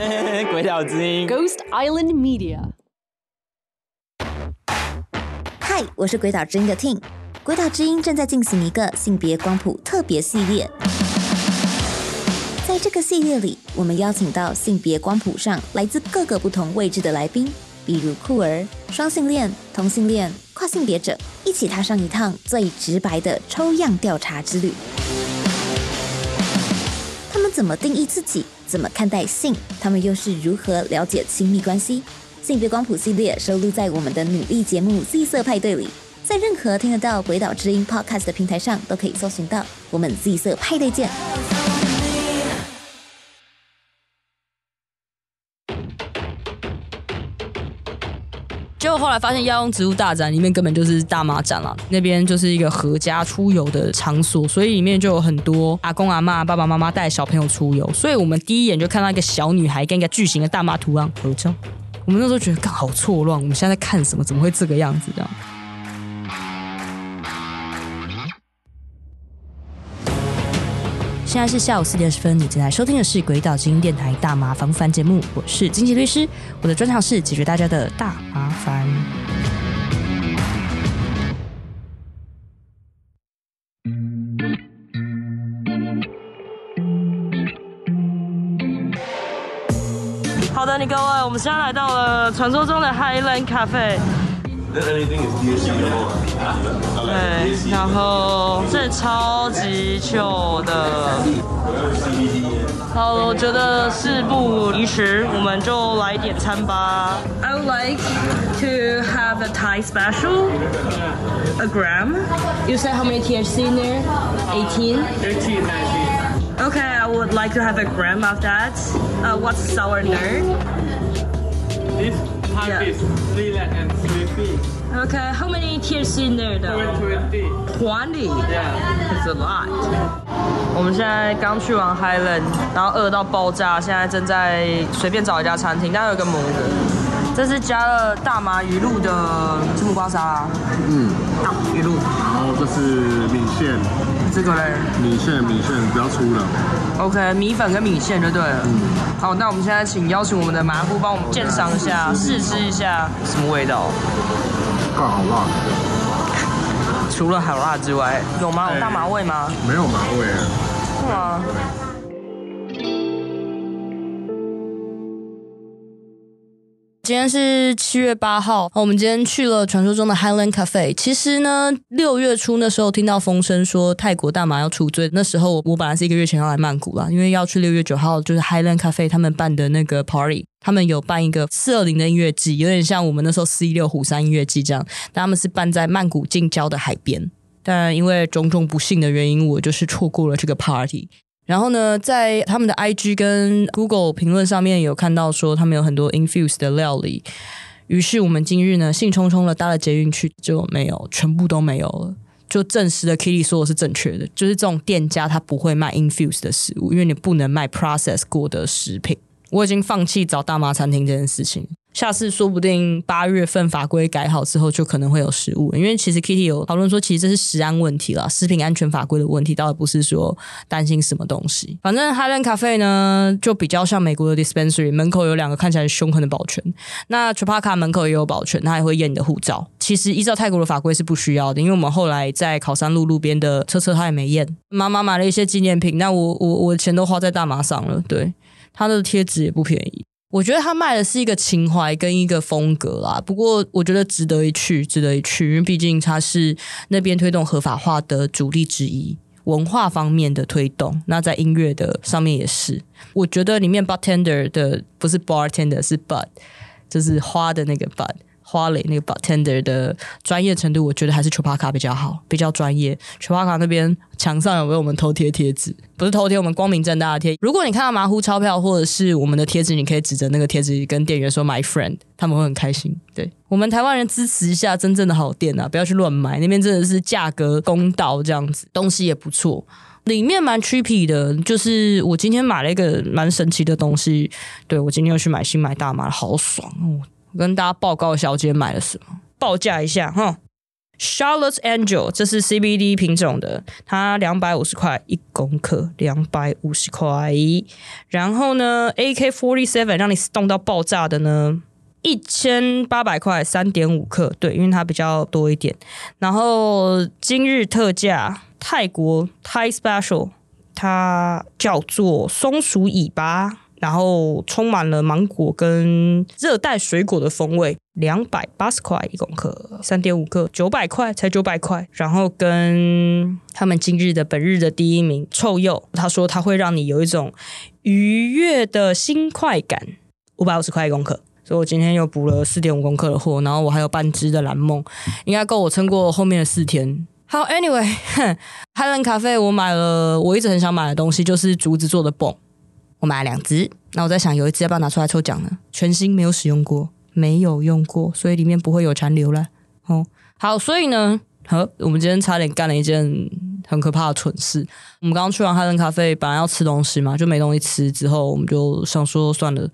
鬼岛之音，Ghost Island Media。嗨，我是鬼岛之音的 Ting。鬼岛之音正在进行一个性别光谱特别系列，在这个系列里，我们邀请到性别光谱上来自各个不同位置的来宾，比如酷儿、双性恋、同性恋、跨性别者，一起踏上一趟最直白的抽样调查之旅。他们怎么定义自己？怎么看待性？他们又是如何了解亲密关系？性别光谱系列收录在我们的努力节目《Z 色派对》里。在任何听得到《鬼岛之音》Podcast 的平台上，都可以搜寻到我们 Z 色派对见。结果后来发现，药用植物大展里面根本就是大妈展了，那边就是一个合家出游的场所，所以里面就有很多阿公阿妈、爸爸妈妈带小朋友出游。所以我们第一眼就看到一个小女孩跟一个巨型的大妈图案合照，我们那时候觉得，刚好错乱，我们现在在看什么？怎么会这个样子？这样。现在是下午四点二十分，你正在收听的是《鬼岛之音》电台大麻烦烦节目，我是菁琪律师，我的专长是解决大家的大麻烦。好的，你各位，我们现在来到了传说中的 Highland Cafe。对，然后这超级糗的，好，我觉得事不宜迟，我们就来点餐吧。I would like to have a Thai special, a gram. You said how many THC in there? Eighteen. Eighteen, nineteen. Okay, I would like to have a gram of that. Uh, what's sour nerd? This. Yeah. Okay, how many tears in there though? Twenty. Twenty. Yeah. It's a lot. 我们现在刚去完 Highland，然后饿到爆炸，现在正在随便找一家餐厅，但有一个模子，这是加了大麻鱼露的木瓜沙拉。嗯，啊，鱼露。然后这是米线。这个嘞？米线，米线，不要粗了。OK，米粉跟米线就对了。嗯。好，那我们现在请邀请我们的麻姑帮我们鉴赏一下，试吃一下什么味道。干好辣！除了好辣之外，有吗？有大麻味吗？没有麻味。是吗？今天是七月八号，我们今天去了传说中的 Highland Cafe。其实呢，六月初那时候听到风声说泰国大麻要出罪，那时候我本来是一个月前要来曼谷啦，因为要去六月九号就是 Highland Cafe 他们办的那个 party，他们有办一个四二零的音乐季，有点像我们那时候四一六虎山音乐季这样，但他们是办在曼谷近郊的海边。但因为种种不幸的原因，我就是错过了这个 party。然后呢，在他们的 IG 跟 Google 评论上面有看到说他们有很多 Infuse 的料理，于是我们今日呢兴冲冲的搭了捷运去，就没有，全部都没有了，就证实了 Kitty 说的是正确的，就是这种店家他不会卖 Infuse 的食物，因为你不能卖 process 过的食品。我已经放弃找大麻餐厅这件事情。下次说不定八月份法规改好之后，就可能会有食物。因为其实 Kitty 有讨论说，其实这是食安问题啦，食品安全法规的问题，倒也不是说担心什么东西。反正 Highland Cafe 呢，就比较像美国的 Dispensary，门口有两个看起来凶狠的保全。那 Chapaka 门口也有保全，他还会验你的护照。其实依照泰国的法规是不需要的，因为我们后来在考山路路边的车车他也没验。妈妈买了一些纪念品，那我我我的钱都花在大麻上了。对，他的贴纸也不便宜。我觉得他卖的是一个情怀跟一个风格啦，不过我觉得值得一去，值得一去，因为毕竟他是那边推动合法化的主力之一，文化方面的推动，那在音乐的上面也是。我觉得里面 bartender 的不是 bartender 是 bud，就是花的那个 bud。花蕾那个 bartender 的专业程度，我觉得还是 Chapaka 比较好，比较专业。Chapaka 那边墙上有没有我们偷贴贴纸？不是偷贴，我们光明正大的贴。如果你看到马虎钞票或者是我们的贴纸，你可以指着那个贴纸跟店员说 “My friend”，他们会很开心。对，我们台湾人支持一下真正的好店啊，不要去乱买。那边真的是价格公道，这样子东西也不错，里面蛮 cheapy 的。就是我今天买了一个蛮神奇的东西，对，我今天又去买新买大麻，好爽哦！我跟大家报告小姐，买了什么？报价一下哈，Charlotte Angel，这是 CBD 品种的，它两百五十块一公克，两百五十块。然后呢，AK Forty Seven 让你冻到爆炸的呢，一千八百块三点五克，对，因为它比较多一点。然后今日特价，泰国 Thai Special，它叫做松鼠尾巴。然后充满了芒果跟热带水果的风味，两百八十块一公克，三点五克，九百块才九百块。然后跟他们今日的本日的第一名臭鼬，他说他会让你有一种愉悦的新快感，五百五十块一公克。所以我今天又补了四点五公克的货，然后我还有半支的蓝梦，应该够我撑过后面的四天。好，Anyway，Highlands Cafe 我买了我一直很想买的东西，就是竹子做的泵。我买了两只，那我在想有一只要不要拿出来抽奖呢？全新没有使用过，没有用过，所以里面不会有残留了。哦，好，所以呢，好，我们今天差点干了一件很可怕的蠢事。我们刚刚去完哈登咖啡本来要吃东西嘛，就没东西吃，之后我们就想说算了，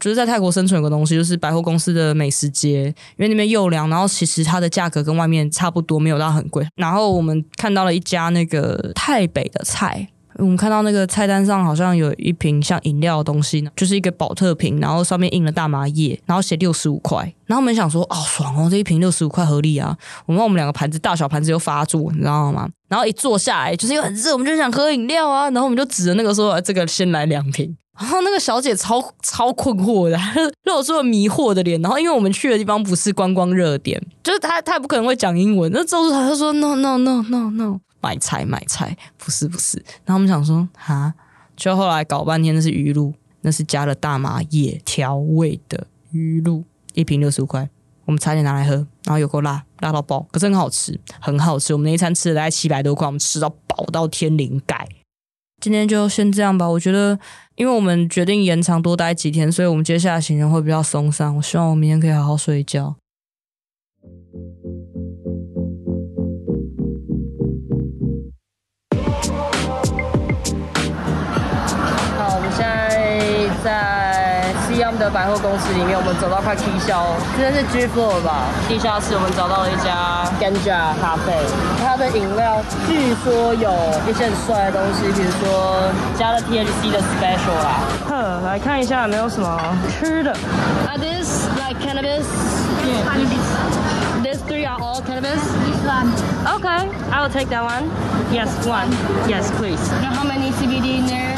就是在泰国生存有个东西，就是百货公司的美食街，因为那边又凉，然后其实它的价格跟外面差不多，没有到很贵。然后我们看到了一家那个泰北的菜。我们看到那个菜单上好像有一瓶像饮料的东西呢，就是一个保特瓶，然后上面印了大麻叶，然后写六十五块。然后我们想说，哦，爽哦，这一瓶六十五块合理啊。我们我们两个盘子大小盘子又发作，你知道吗？然后一坐下来，就是又很热，我们就想喝饮料啊。然后我们就指着那个说，这个先来两瓶。然后那个小姐超超困惑的，露出了迷惑的脸。然后因为我们去的地方不是观光热点，就是她她也不可能会讲英文。那之后她就说，no no no no no。买菜买菜，不是不是，然后我们想说哈，就后来搞半天那是鱼露，那是加了大麻叶调味的鱼露，一瓶六十五块，我们差点拿来喝，然后有够辣，辣到爆，可是很好吃，很好吃。我们那一餐吃了大概七百多块，我们吃到饱到天灵盖。今天就先这样吧，我觉得，因为我们决定延长多待几天，所以我们接下来行程会比较松散。我希望我明天可以好好睡一觉。在 Siam 的百货公司里面，我们走到快踢销，这边是 G Floor 吧？地下室我们找到了一家 Ganja 咖啡，它的饮料据说有一些很帅的东西，比如说加了 THC 的 Special 啦。哼，来看一下有没有什么吃的。Are this like cannabis? Yeah, cannabis. These three are all cannabis. This one. Okay, I will take that one. Yes, one. Yes, please. Now how many CBD in there?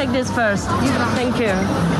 Take this first. Thank you.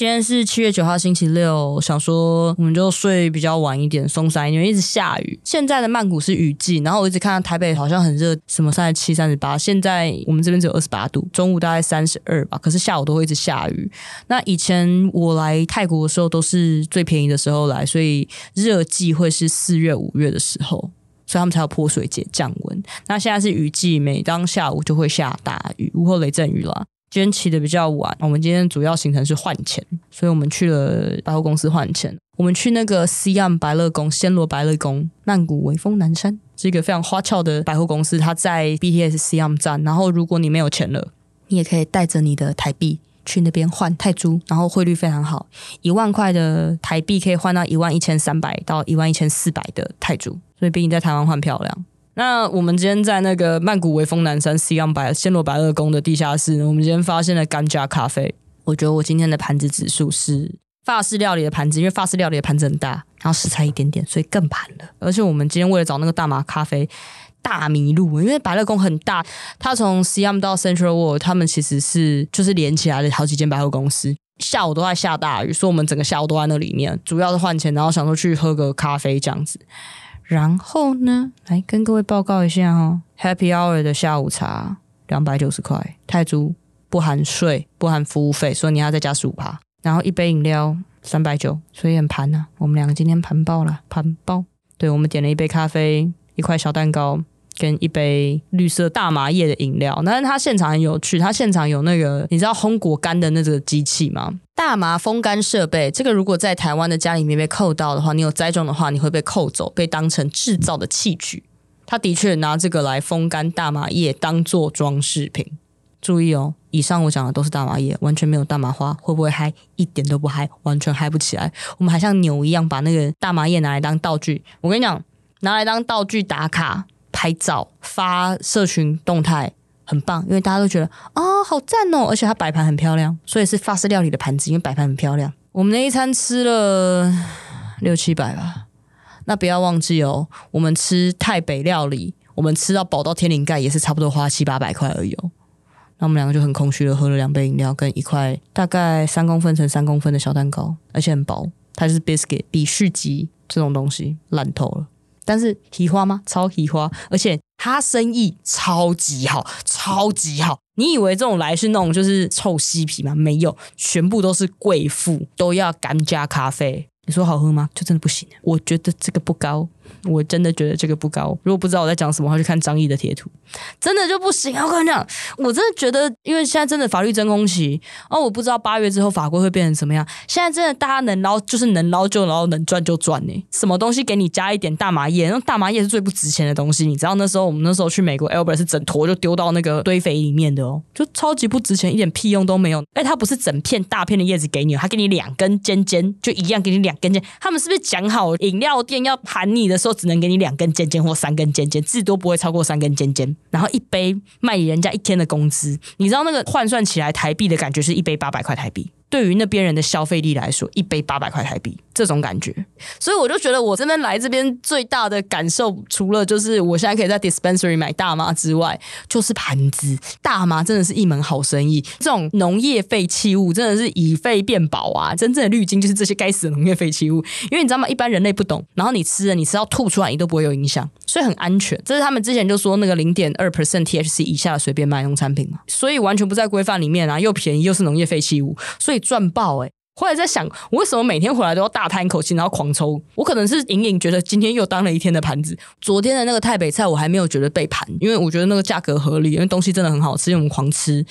今天是七月九号星期六，想说我们就睡比较晚一点，松散，因为一直下雨。现在的曼谷是雨季，然后我一直看到台北好像很热，什么三十七、三十八，现在我们这边只有二十八度，中午大概三十二吧。可是下午都会一直下雨。那以前我来泰国的时候都是最便宜的时候来，所以热季会是四月、五月的时候，所以他们才有泼水节降温。那现在是雨季，每当下午就会下大雨，午后雷阵雨了。今天起的比较晚，我们今天主要行程是换钱，所以我们去了百货公司换钱。我们去那个 Siam 百乐宫、暹罗百乐宫、曼谷微风南山，是一个非常花俏的百货公司。它在 BTS CM 站，然后如果你没有钱了，你也可以带着你的台币去那边换泰铢，然后汇率非常好，一万块的台币可以换到一万一千三百到一万一千四百的泰铢，所以比你在台湾换漂亮。那我们今天在那个曼谷微风南山 Siam 百暹罗百乐宫的地下室呢，我们今天发现了 Ganja 咖啡。我觉得我今天的盘子指数是法式料理的盘子，因为法式料理的盘子很大，然后食材一点点，所以更盘了。而且我们今天为了找那个大麻咖啡大迷路，因为百乐宫很大，它从 Siam 到 Central World，他们其实是就是连起来的好几间百货公司。下午都在下大雨，所以我们整个下午都在那里面，主要是换钱，然后想说去喝个咖啡这样子。然后呢，来跟各位报告一下哦，Happy Hour 的下午茶两百九十块泰铢，不含税，不含服务费，所以你要再加十五趴。然后一杯饮料三百九，所以很盘啊。我们两个今天盘爆了，盘爆。对，我们点了一杯咖啡，一块小蛋糕，跟一杯绿色大麻叶的饮料。但是它现场很有趣，它现场有那个你知道烘果干的那个机器吗？大麻风干设备，这个如果在台湾的家里面被扣到的话，你有栽种的话，你会被扣走，被当成制造的器具。他的确拿这个来风干大麻叶，当做装饰品。注意哦，以上我讲的都是大麻叶，完全没有大麻花，会不会嗨？一点都不嗨，完全嗨不起来。我们还像牛一样把那个大麻叶拿来当道具。我跟你讲，拿来当道具打卡、拍照、发社群动态，很棒，因为大家都觉得啊、好赞哦！而且它摆盘很漂亮，所以是法式料理的盘子，因为摆盘很漂亮。我们那一餐吃了六七百吧，那不要忘记哦，我们吃泰北料理，我们吃到饱到天灵盖，也是差不多花七八百块而已哦。那我们两个就很空虚的喝了两杯饮料，跟一块大概三公分乘三公分的小蛋糕，而且很薄，它就是 biscuit，比续集这种东西烂透了。但是提花吗？超提花，而且他生意超级好，超级好。你以为这种来是那种就是臭西皮吗？没有，全部都是贵妇，都要干加咖啡。你说好喝吗？就真的不行。我觉得这个不高。我真的觉得这个不高。如果不知道我在讲什么话，去看张毅的贴图，真的就不行啊！我跟你讲，我真的觉得，因为现在真的法律真空期，哦，我不知道八月之后法规会变成什么样。现在真的大家能捞就是能捞就捞，能赚就赚呢。什么东西给你加一点大麻叶，那大麻叶是最不值钱的东西。你知道那时候我们那时候去美国，Albert 是整坨就丢到那个堆肥里面的哦，就超级不值钱，一点屁用都没有。哎，它不是整片大片的叶子给你，他给你两根尖尖，就一样给你两根尖。他们是不是讲好饮料店要盘你的时候？只能给你两根尖尖或三根尖尖，至多不会超过三根尖尖。然后一杯卖人家一天的工资，你知道那个换算起来台币的感觉是一杯八百块台币。对于那边人的消费力来说，一杯八百块台币，这种感觉，所以我就觉得我这边来这边最大的感受，除了就是我现在可以在 dispensary 买大麻之外，就是盘子。大麻真的是一门好生意，这种农业废弃物真的是以废变宝啊！真正的滤镜就是这些该死的农业废弃物，因为你知道吗？一般人类不懂，然后你吃了，你吃到吐出来，你都不会有影响，所以很安全。这是他们之前就说那个零点二 percent THC 以下的随便卖农产品嘛，所以完全不在规范里面啊，又便宜又是农业废弃物，所以。赚爆哎！后来在想，我为什么每天回来都要大叹一口气，然后狂抽？我可能是隐隐觉得今天又当了一天的盘子。昨天的那个泰北菜，我还没有觉得被盘，因为我觉得那个价格合理，因为东西真的很好吃，因为我们狂吃。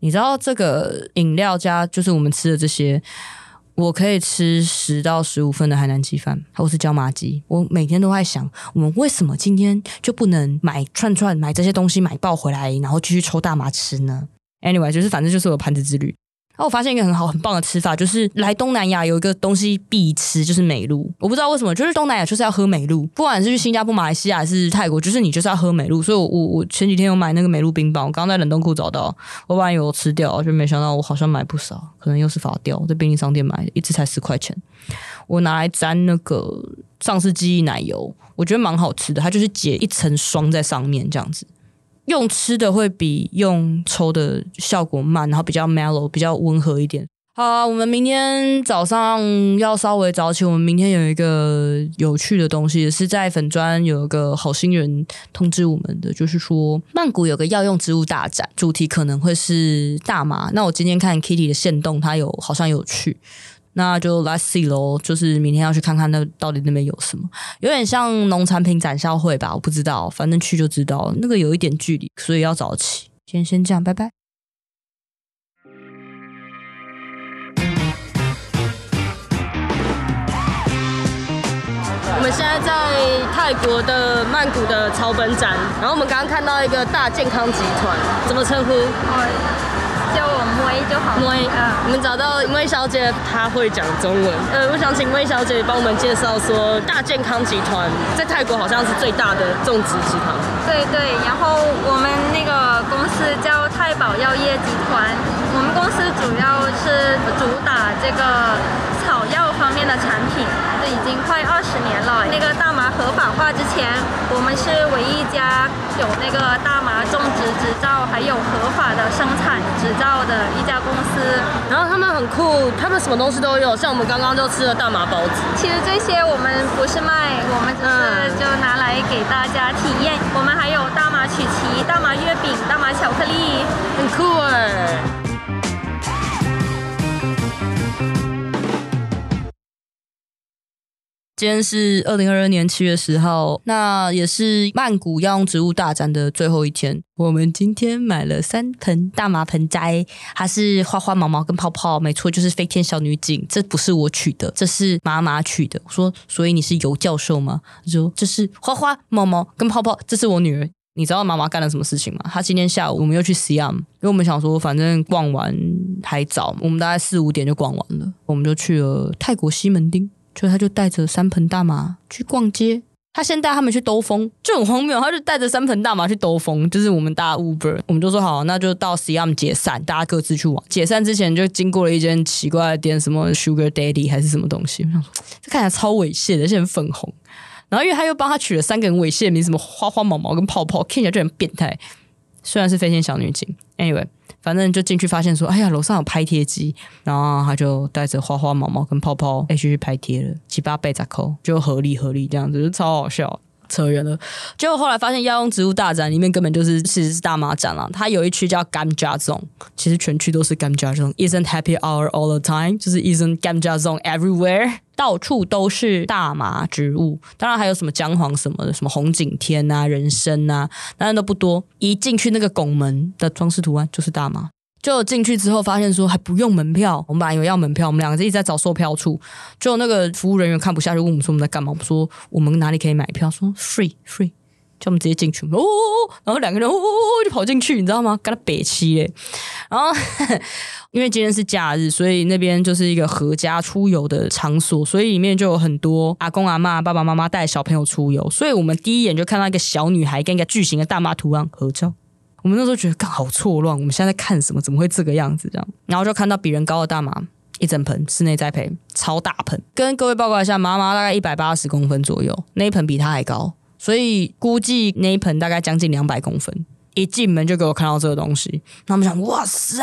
你知道这个饮料加就是我们吃的这些，我可以吃十到十五份的海南鸡饭，或是椒麻鸡。我每天都在想，我们为什么今天就不能买串串买这些东西买爆回来，然后继续抽大麻吃呢？Anyway，就是反正就是我盘子之旅。然后我发现一个很好很棒的吃法，就是来东南亚有一个东西必吃，就是美露。我不知道为什么，就是东南亚就是要喝美露，不管是去新加坡、马来西亚还是泰国，就是你就是要喝美露。所以我，我我前几天有买那个美露冰棒，我刚在冷冻库找到，我本来有吃掉，就没想到我好像买不少，可能又是发掉，在便利商店买的，一支才十块钱。我拿来沾那个上次记忆奶油，我觉得蛮好吃的，它就是结一层霜在上面这样子。用吃的会比用抽的效果慢，然后比较 mellow，比较温和一点。好，我们明天早上要稍微早起。我们明天有一个有趣的东西，也是在粉专有一个好心人通知我们的，就是说曼谷有个药用植物大展，主题可能会是大麻。那我今天看 Kitty 的线动，他有好像有去。那就 Let's see 喽，就是明天要去看看那到底那边有什么，有点像农产品展销会吧，我不知道，反正去就知道。那个有一点距离，所以要早起。今天先这样，拜拜。我们现在在泰国的曼谷的草本展，然后我们刚刚看到一个大健康集团，怎么称呼？叫我妹就好。妹，啊，我们找到妹小姐，她会讲中文。呃，我想请妹小姐帮我们介绍说，大健康集团在泰国好像是最大的种植集团。对对，然后我们那个公司叫太宝药业集团，我们公司主要是主打这个草药方面的产品。已经快二十年了。那个大麻合法化之前，我们是唯一一家有那个大麻种植执照，还有合法的生产执照的一家公司。然后他们很酷，他们什么东西都有，像我们刚刚就吃了大麻包子。其实这些我们不是卖，我们只是就拿来给大家体验。嗯、我们还有大麻曲奇、大麻月饼、大麻巧克力，很酷哎。今天是二零二二年七月十号，那也是曼谷药用植物大展的最后一天。我们今天买了三盆大麻盆栽，它是花花毛毛跟泡泡，没错，就是飞天小女警。这不是我取的，这是妈妈取的。我说，所以你是尤教授吗？他说这是花花毛毛跟泡泡，这是我女儿。你知道妈妈干了什么事情吗？她今天下午我们又去 Siam，因为我们想说反正逛完还早，我们大概四五点就逛完了，我们就去了泰国西门町，就他就带着三盆大麻去逛街。他先带他们去兜风，就很荒谬。他就带着三盆大麻去兜风，就是我们搭 Uber，我们就说好，那就到 Siam 解散，大家各自去玩。解散之前就经过了一间奇怪的店，什么 Sugar Daddy 还是什么东西，我想说这看起来超猥亵的，而且很粉红。然后因为他又帮他取了三个很猥亵的名，什么花花毛毛跟泡泡，看起来就很变态。虽然是飞天小女警，Anyway。反正就进去发现说，哎呀，楼上有拍贴机，然后他就带着花花毛毛跟泡泡一起去拍贴了，七八倍折扣，就合理合理这样子，就超好笑。扯远了，结果后来发现药用植物大展里面根本就是其实是大麻展了。它有一区叫 Ganja Zone，其实全区都是 Ganja Zone。Isn't happy hour all the time？就是 Isn't Ganja Zone everywhere？到处都是大麻植物，当然还有什么姜黄什么的，什么红景天啊、人参啊，当然都不多。一进去那个拱门的装饰图案就是大麻。就进去之后发现说还不用门票，我们本来以为要门票，我们两个就一直在找售票处。就那个服务人员看不下去，问我们说我们在干嘛？我们说我们哪里可以买票？说 free free，就我们直接进去。哦，然后两个人哦就跑进去，你知道吗？跟他北七嘞。然后 因为今天是假日，所以那边就是一个合家出游的场所，所以里面就有很多阿公阿妈、爸爸妈妈带小朋友出游。所以我们第一眼就看到一个小女孩跟一个巨型的大妈图案合照。我们那时候觉得刚好错乱，我们现在在看什么？怎么会这个样子？这样，然后就看到比人高的大妈，一整盆室内栽培，超大盆。跟各位报告一下，妈妈大概一百八十公分左右，那一盆比她还高，所以估计那一盆大概将近两百公分。一进门就给我看到这个东西，他们想：哇塞，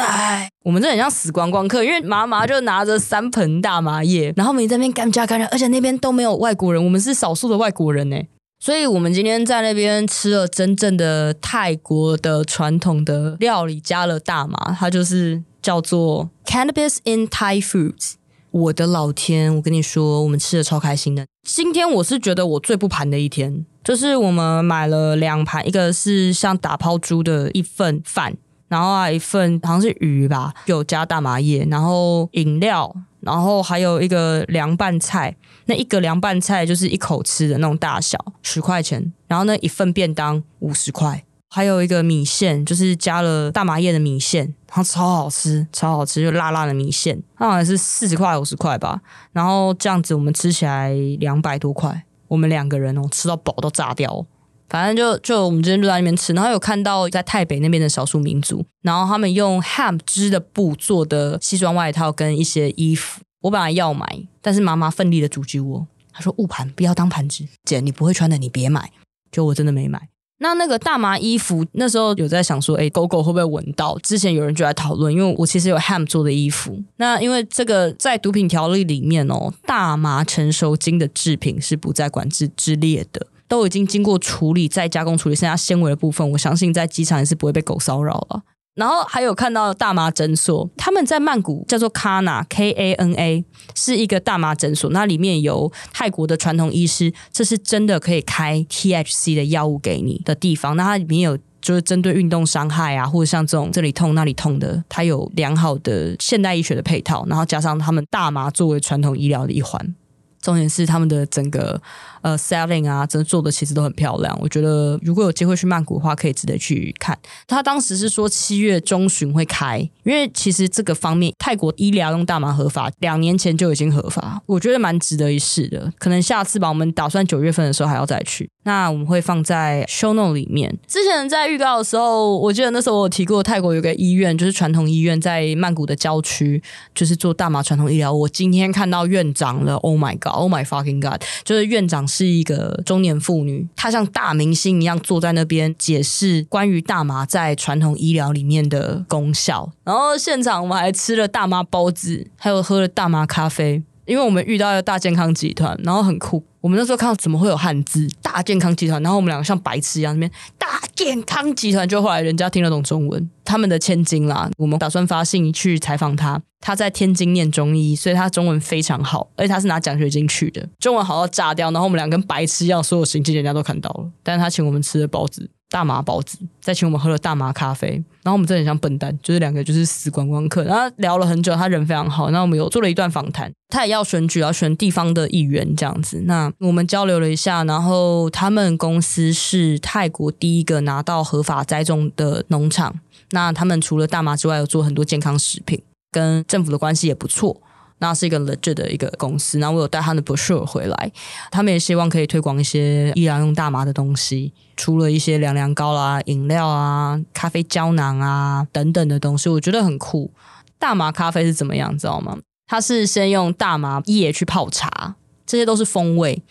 我们这很像死光光客，因为妈妈就拿着三盆大麻叶，然后我们在那边干加干加，而且那边都没有外国人，我们是少数的外国人呢。所以我们今天在那边吃了真正的泰国的传统的料理，加了大麻，它就是叫做 Cannabis in Thai Foods。我的老天，我跟你说，我们吃的超开心的。今天我是觉得我最不盘的一天，就是我们买了两盘，一个是像打抛猪的一份饭，然后还有一份好像是鱼吧，有加大麻叶，然后饮料。然后还有一个凉拌菜，那一个凉拌菜就是一口吃的那种大小，十块钱。然后那一份便当五十块，还有一个米线，就是加了大麻叶的米线，然后超好吃，超好吃，就辣辣的米线，那好像是四十块五十块吧。然后这样子我们吃起来两百多块，我们两个人哦吃到饱都炸掉。反正就就我们今天就在那边吃，然后有看到在泰北那边的少数民族，然后他们用 hemp 织的布做的西装外套跟一些衣服，我本来要买，但是妈妈奋力的阻止我，她说误盘不要当盘子，姐你不会穿的你别买，就我真的没买。那那个大麻衣服那时候有在想说，哎，狗狗会不会闻到？之前有人就在讨论，因为我其实有 ham 做的衣服，那因为这个在毒品条例里面哦，大麻成熟精的制品是不在管制之列的。都已经经过处理，再加工处理，剩下纤维的部分，我相信在机场也是不会被狗骚扰了。然后还有看到大麻诊所，他们在曼谷叫做 Kana K A N A，是一个大麻诊所，那里面有泰国的传统医师，这是真的可以开 THC 的药物给你的地方。那它里面有就是针对运动伤害啊，或者像这种这里痛那里痛的，它有良好的现代医学的配套，然后加上他们大麻作为传统医疗的一环。重点是他们的整个呃 selling 啊，真的做的其实都很漂亮。我觉得如果有机会去曼谷的话，可以值得去看。他当时是说七月中旬会开，因为其实这个方面泰国医疗用大麻合法，两年前就已经合法，我觉得蛮值得一试的。可能下次吧，我们打算九月份的时候还要再去。那我们会放在 show note 里面。之前在预告的时候，我记得那时候我有提过泰国有个医院，就是传统医院在曼谷的郊区，就是做大麻传统医疗。我今天看到院长了，Oh my god！Oh my fucking god！就是院长是一个中年妇女，她像大明星一样坐在那边解释关于大麻在传统医疗里面的功效。然后现场我们还吃了大麻包子，还有喝了大麻咖啡。因为我们遇到了大健康集团，然后很酷，我们那时候看到怎么会有汉字“大健康集团”，然后我们两个像白痴一样，那边“大健康集团”，就后来人家听得懂中文，他们的千金啦。我们打算发信去采访他，他在天津念中医，所以他中文非常好，而且他是拿奖学金去的，中文好到炸掉。然后我们两个跟白痴一样，所有行径人家都看到了，但是他请我们吃的包子。大麻包子，再请我们喝了大麻咖啡，然后我们真的很像笨蛋，就是两个就是死观光客。然后聊了很久，他人非常好，然后我们有做了一段访谈。他也要选举，要选地方的议员这样子。那我们交流了一下，然后他们公司是泰国第一个拿到合法栽种的农场。那他们除了大麻之外，有做很多健康食品，跟政府的关系也不错。那是一个 legit 的一个公司，然后我有带他的 brochure 回来，他们也希望可以推广一些医疗用大麻的东西，除了一些凉凉膏啦、饮料啊、咖啡胶囊啊等等的东西，我觉得很酷。大麻咖啡是怎么样，知道吗？它是先用大麻叶去泡茶，这些都是风味，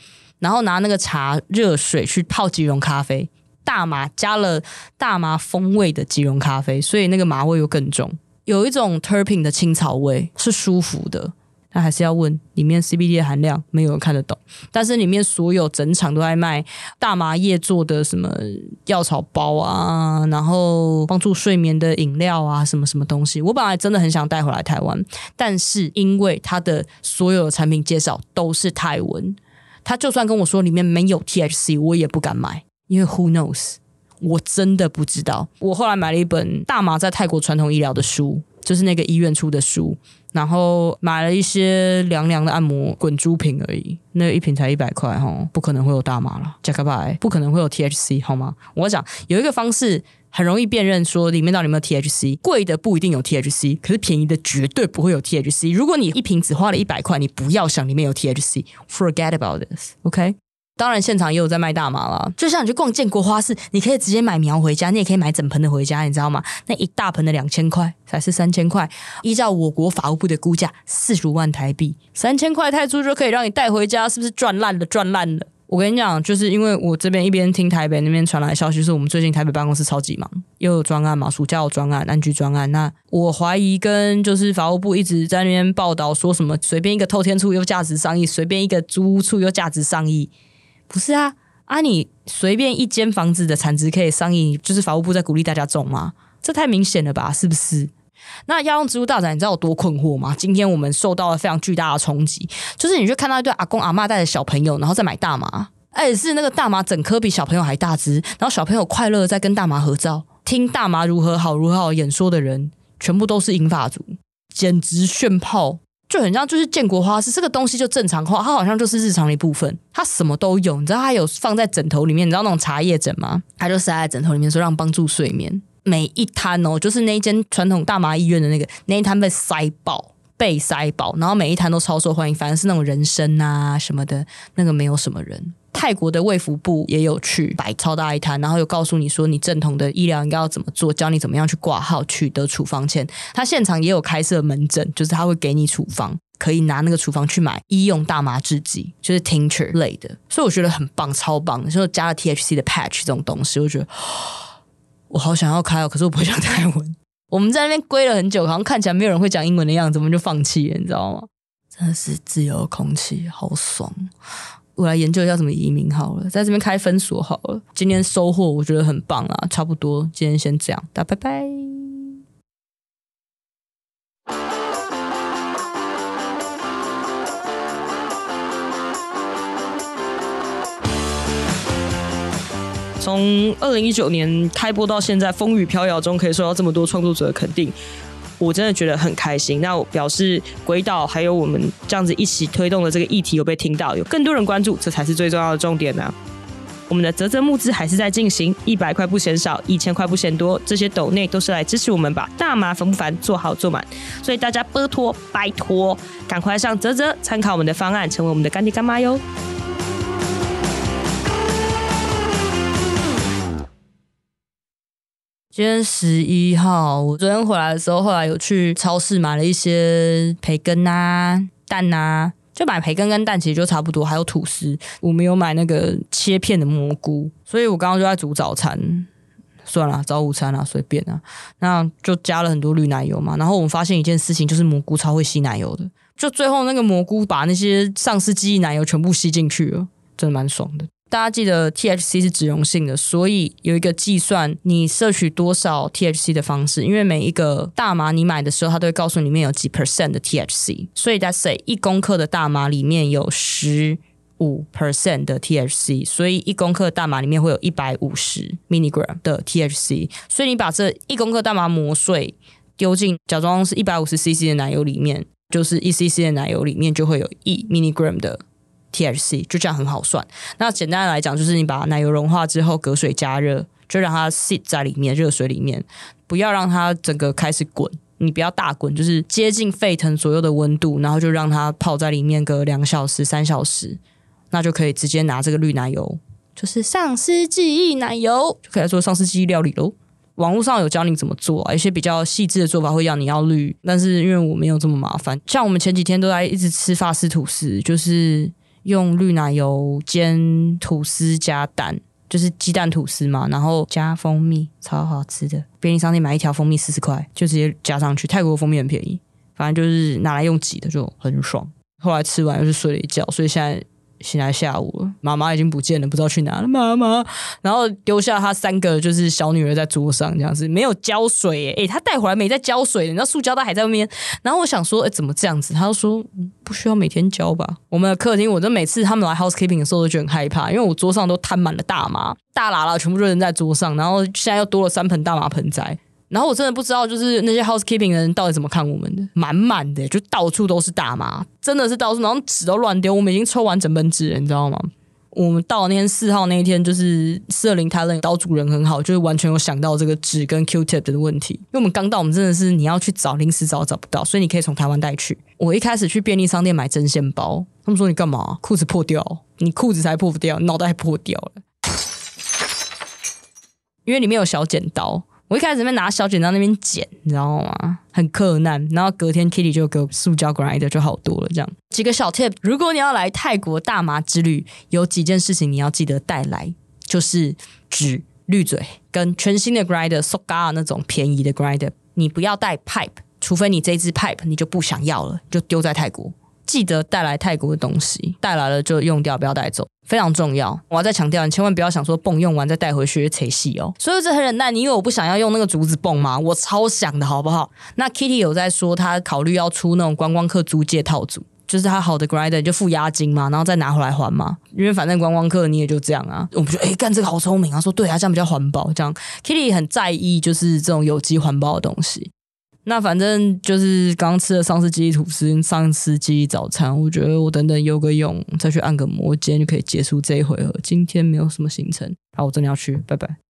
然后拿那个茶热水去泡即溶咖啡，大麻加了大麻风味的即溶咖啡，所以那个麻味又更重，有一种 terpene 的青草味，是舒服的。那还是要问里面 CBD 的含量，没有人看得懂。但是里面所有整场都在卖大麻叶做的什么药草包啊，然后帮助睡眠的饮料啊，什么什么东西。我本来真的很想带回来台湾，但是因为它的所有的产品介绍都是泰文，他就算跟我说里面没有 THC，我也不敢买，因为 Who knows？我真的不知道。我后来买了一本大麻在泰国传统医疗的书，就是那个医院出的书。然后买了一些凉凉的按摩滚珠瓶而已，那、一瓶才一百块哈，不可能会有大麻了，加个拜，不可能会有 THC 好吗？我讲有一个方式很容易辨认，说里面到底有没有 THC，贵的不一定有 THC，可是便宜的绝对不会有 THC。如果你一瓶只花了一百块，你不要想里面有 THC，forget about this，OK？、当然，现场也有在卖大麻啦。就像你去逛建国花市，你可以直接买苗回家，你也可以买整盆的回家，你知道吗？那一大盆的两千块，才是三千块。依照我国法务部的估价，四十五万台币，三千块泰铢就可以让你带回家，是不是赚烂了？赚烂了！我跟你讲，就是因为我这边一边听台北那边传来的消息，是我们最近台北办公室超级忙，又有专案嘛，暑假有专案，安居专案。那我怀疑跟就是法务部一直在那边报道说什么，随便一个透天处又价值上亿，随便一个租屋处又价值上亿。不是啊，啊你随便一间房子的产值可以上亿，就是法务部在鼓励大家种吗？这太明显了吧，是不是？那要用植物大展，你知道有多困惑吗？今天我们受到了非常巨大的冲击，就是你去看到一对阿公阿嬷带着小朋友，然后在买大麻，而且是那个大麻整颗比小朋友还大只，然后小朋友快乐在跟大麻合照，听大麻如何好如何好演说的人，全部都是银发族，简直炫炮。就很像，就是建国花市这个东西就正常化，它好像就是日常的一部分，它什么都有。你知道它有放在枕头里面，你知道那种茶叶枕吗？它就塞在枕头里面，说让帮助睡眠。每一摊哦，就是那一间传统大麻医院的那个那一摊被塞爆，被塞爆，然后每一摊都超受欢迎。反正是那种人参啊什么的，那个没有什么人。泰国的卫福部也有去摆超大一摊，然后又告诉你说你正统的医疗应该要怎么做，教你怎么样去挂号取得处方签。他现场也有开设门诊，就是他会给你处方，可以拿那个处方去买医用大麻制剂，就是 tincture 类的。所以我觉得很棒，超棒的。就加了 THC 的 patch 这种东西，我觉得我好想要开哦，可是我不会讲泰文。我们在那边归了很久，好像看起来没有人会讲英文的样子，我们就放弃了，你知道吗？真的是自由的空气，好爽。我来研究一下怎么移民好了，在这边开分所好了。今天收获我觉得很棒啊，差不多今天先这样，大家拜拜。从二零一九年开播到现在，风雨飘摇中可以受到这么多创作者的肯定。我真的觉得很开心，那我表示鬼岛还有我们这样子一起推动的这个议题有被听到，有更多人关注，这才是最重要的重点呢、我们的泽泽募资还是在进行，一百块不嫌少，一千块不嫌多，这些斗内都是来支持我们把大麻烦不烦做好做满，所以大家拜托拜托，赶快上泽泽参考我们的方案，成为我们的干爹干妈哟。今天十一号，我昨天回来的时候，后来有去超市买了一些培根啊、蛋啊，就买培根跟蛋，其实就差不多，还有吐司。我没有买那个切片的蘑菇，所以我刚刚就在煮早餐，算了，早午餐啊，随便啊。那就加了很多绿奶油嘛。然后我们发现一件事情，就是蘑菇超会吸奶油的，就最后那个蘑菇把那些丧尸记忆奶油全部吸进去了。真的蛮爽的。大家记得 THC 是脂溶性的，所以有一个计算你摄取多少 THC 的方式。因为每一个大麻你买的时候，它都会告诉你里面有几 percent 的 THC，所以 let's say 一公克的大麻里面有十五 percent 的 THC，所以一公克大麻里面会有一百五十 milligram 的 THC。所以你把这一公克大麻磨碎，丢进假装是一百五十 CC 的奶油里面，就是一 CC 的奶油里面就会有一 milligram 的。THC 就这样很好算。那简单来讲，就是你把奶油融化之后，隔水加热，就让它 sit 在里面热水里面，不要让它整个开始滚。你不要大滚，就是接近沸腾左右的温度，然后就让它泡在里面个两小时、三小时，那就可以直接拿这个绿奶油，就是丧尸记忆奶油，就可以来做丧尸记忆料理喽。网络上有教你怎么做，啊，一些比较细致的做法会要你要滤，但是因为我没有这么麻烦，像我们前几天都在一直吃法式吐司，就是。用绿奶油煎吐司加蛋，就是鸡蛋吐司嘛，然后加蜂蜜，超好吃的。便利商店买一条蜂蜜四十块，就直接加上去。泰国蜂蜜很便宜，反正就是拿来用挤的就很爽。后来吃完又是睡了一觉，所以现在。醒来下午了，妈妈已经不见了，不知道去哪了。妈妈，然后丢下她三个就是小女儿在桌上，这样子没有浇水，诶，她带回来没在浇水，你知道塑胶袋还在外面。然后我想说，诶，怎么这样子？她就说不需要每天浇吧。我们的客厅，我就每次他们来 housekeeping 的时候都觉得很害怕，因为我桌上都摊满了大麻，大喇喇全部扔在桌上，然后现在又多了三盆大麻盆栽。然后我真的不知道，就是那些 housekeeping 的人到底怎么看我们的，满满的，就到处都是大麻，真的是到处，然后纸都乱丢。我们已经抽完整本纸了，你知道吗？我们到那天四号那一天，就是四二零 Thailand 岛主人很好，就是完全有想到这个纸跟 Q-tip 的问题。因为我们刚到，我们真的是你要去找，临时找找不到，所以你可以从台湾带去。我一开始去便利商店买针线包，他们说你干嘛？裤子破掉？你裤子才破不掉，脑袋还破掉了，因为里面有小剪刀。我一开始在拿小剪刀那边剪，你知道吗？很克难。然后隔天 Kitty 就给我塑胶 grinder 就好多了。这样几个小 tip，如果你要来泰国大麻之旅，有几件事情你要记得带来，就是纸、滤嘴跟全新的 grinder Soga 那种便宜的 grinder。你不要带 pipe，除非你这支 pipe 你就不想要了，就丢在泰国。记得带来泰国的东西，带来了就用掉，不要带走，非常重要。我要再强调，你千万不要想说泵用完再带回去才细哦。所以这很忍耐，你以为我不想要用那个竹子泵吗？我超想的，好不好？那 Kitty 有在说，他考虑要出那种观光客租借套组，就是他好的 grinder 就付押金嘛，然后再拿回来还嘛。因为反正观光客你也就这样啊。我们就哎，干这个好聪明啊，说对啊，这样比较环保。这样 Kitty 很在意就是这种有机环保的东西。那反正就是刚吃了丧尸记忆吐司、丧尸记忆早餐，我觉得我等等游个泳，再去按个摩，今天就可以结束这一回合。今天没有什么行程，好，我真的要去，拜拜。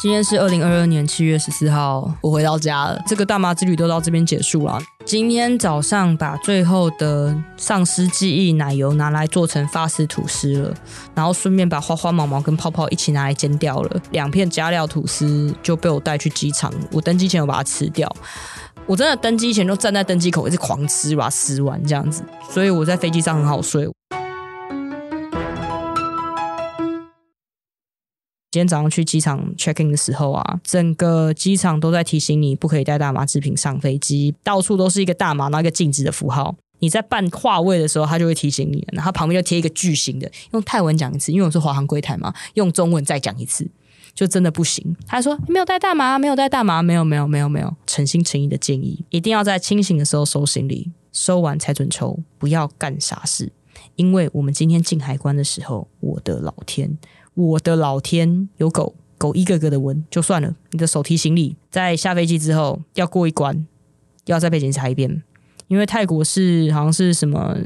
今天是二零二二年七月十四号，我回到家了。这个大麻之旅都到这边结束了。今天早上把最后的丧尸记忆奶油拿来做成法式吐司了，然后顺便把花花毛毛跟泡泡一起拿来煎掉了。两片加料吐司就被我带去机场，我登机前我把它吃掉。我真的登机前就站在登机口一直狂吃，把它吃完这样子，所以我在飞机上很好睡。今天早上去机场 check in 的时候啊，整个机场都在提醒你不可以带大麻制品上飞机，到处都是一个大麻，然后一个禁止的符号。你在办划位的时候，他就会提醒你，然后旁边就贴一个巨型的，用泰文讲一次，因为我是华航柜台嘛，用中文再讲一次，就真的不行。他说没有带大麻，没有带大麻，没有没有没有没有，诚心诚意的建议，一定要在清醒的时候收行李，收完才准抽，不要干傻事。因为我们今天进海关的时候，我的老天！我的老天，有狗狗一个个的闻就算了，你的手提行李在下飞机之后要过一关，要再被检查一遍，因为泰国是好像是什么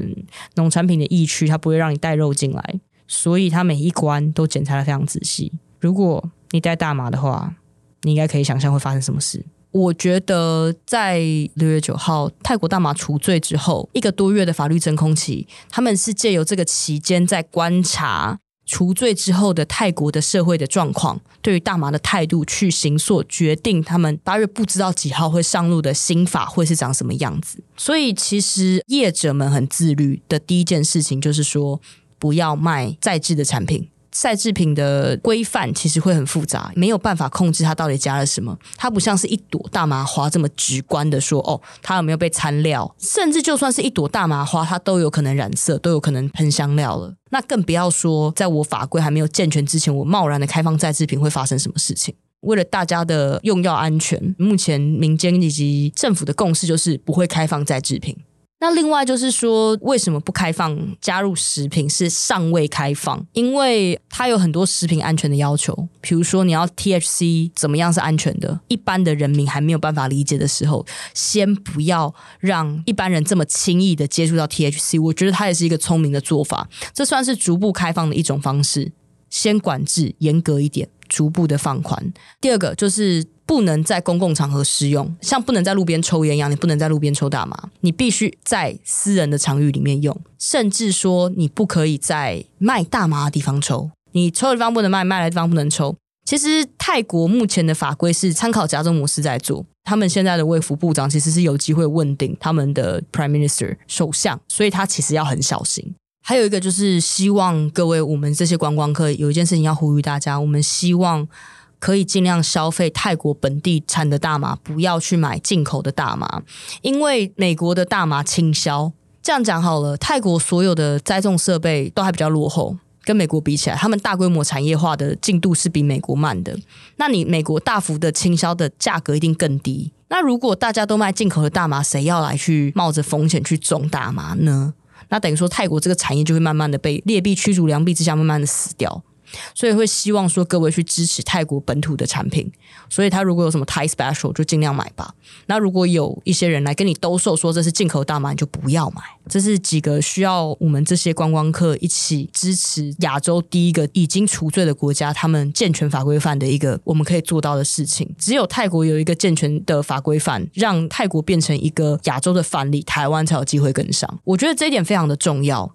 农产品的疫区，它不会让你带肉进来，所以它每一关都检查得非常仔细。如果你带大麻的话，你应该可以想象会发生什么事。我觉得在六月九号泰国大麻除罪之后一个多月的法律真空期，他们是借由这个期间在观察。除罪之后的泰国的社会的状况，对于大麻的态度去行塑，决定他们八月不知道几号会上路的新法会是长什么样子。所以，其实业者们很自律的第一件事情就是说，不要卖在制的产品。再制品的规范其实会很复杂，没有办法控制它到底加了什么。它不像是一朵大麻花这么直观的说，哦，它有没有被掺料？甚至就算是一朵大麻花，它都有可能染色，都有可能喷香料了。那更不要说，在我法规还没有健全之前，我贸然的开放再制品会发生什么事情？为了大家的用药安全，目前民间以及政府的共识就是不会开放再制品。那另外就是说，为什么不开放加入食品是尚未开放？因为它有很多食品安全的要求，比如说你要 THC 怎么样是安全的，一般的人民还没有办法理解的时候，先不要让一般人这么轻易的接触到 THC。我觉得它也是一个聪明的做法，这算是逐步开放的一种方式，先管制严格一点，逐步的放宽。第二个就是。不能在公共场合使用，像不能在路边抽烟一样，你不能在路边抽大麻，你必须在私人的场域里面用，甚至说你不可以在卖大麻的地方抽，你抽的地方不能卖，卖的地方不能抽。其实泰国目前的法规是参考加州模式在做，他们现在的卫福部长其实是有机会问鼎他们的 Prime Minister 首相，所以他其实要很小心。还有一个就是希望各位我们这些观光客有一件事情要呼吁大家，我们希望。可以尽量消费泰国本地产的大麻，不要去买进口的大麻，因为美国的大麻倾销。这样讲好了，泰国所有的栽种设备都还比较落后，跟美国比起来，他们大规模产业化的进度是比美国慢的。那你美国大幅的倾销的价格一定更低。那如果大家都卖进口的大麻，谁要来去冒着风险去种大麻呢？那等于说泰国这个产业就会慢慢的被劣币驱逐良币之下，慢慢的死掉。所以会希望说各位去支持泰国本土的产品，所以他如果有什么 Thai Special 就尽量买吧。那如果有一些人来跟你兜售说这是进口大麻，你就不要买。这是几个需要我们这些观光客一起支持亚洲第一个已经除罪的国家，他们健全法规范的一个我们可以做到的事情。只有泰国有一个健全的法规范，让泰国变成一个亚洲的范例，台湾才有机会跟上。我觉得这一点非常的重要。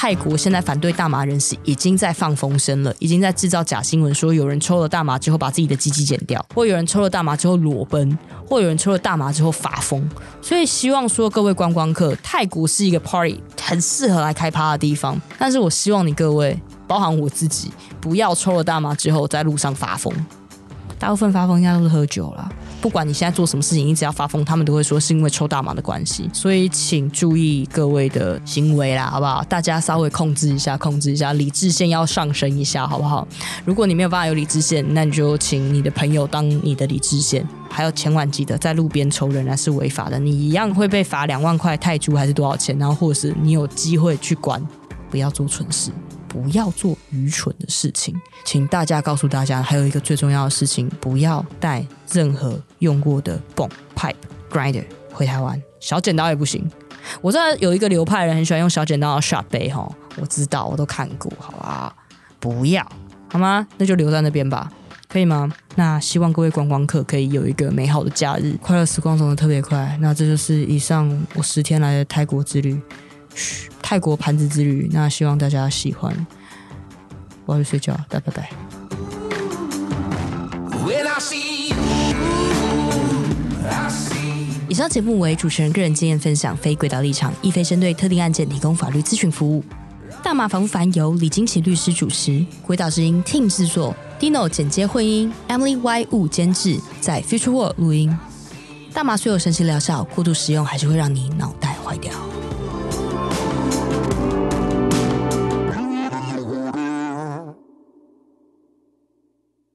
泰国现在反对大麻人士已经在放风声了，已经在制造假新闻，说有人抽了大麻之后把自己的鸡鸡剪掉，或有人抽了大麻之后裸奔，或有人抽了大麻之后发疯。所以希望说各位观光客，泰国是一个 party 很适合来开趴的地方，但是我希望你各位，包含我自己，不要抽了大麻之后在路上发疯。大部分发疯应该都是喝酒了。不管你现在做什么事情，你只要发疯，他们都会说是因为抽大麻的关系。所以请注意各位的行为啦，好不好？大家稍微控制一下，控制一下，理智线要上升一下，好不好？如果你没有办法有理智线，那你就请你的朋友当你的理智线。还有千万记得，在路边抽仍然是违法的，你一样会被罚两万块泰铢还是多少钱？然后或是你有机会去管，不要做蠢事。不要做愚蠢的事情，请大家告诉大家，还有一个最重要的事情，不要带任何用过的泵、pipe、grinder 回台湾，小剪刀也不行。我知道有一个流派人很喜欢用小剪刀的 shot 杯，哈，我知道，我都看过，好吧？不要，好吗？那就留在那边吧，可以吗？那希望各位观光客可以有一个美好的假日，快乐时光走得特别快。那这就是以上我十天来的泰国之旅。嘘，泰国盘子之旅，那希望大家喜欢。我要去睡觉，拜拜拜。以上节目为主持人个人经验分享，非轨道立场，亦非针对特定案件提供法律咨询服务。大麻烦不烦由李金奇律师主持，轨道之音 Team 制作，Dino 剪接混音，Emily Y 五监制，在 Future World 录音。大麻虽有神奇疗效，过度使用还是会让你脑袋坏掉。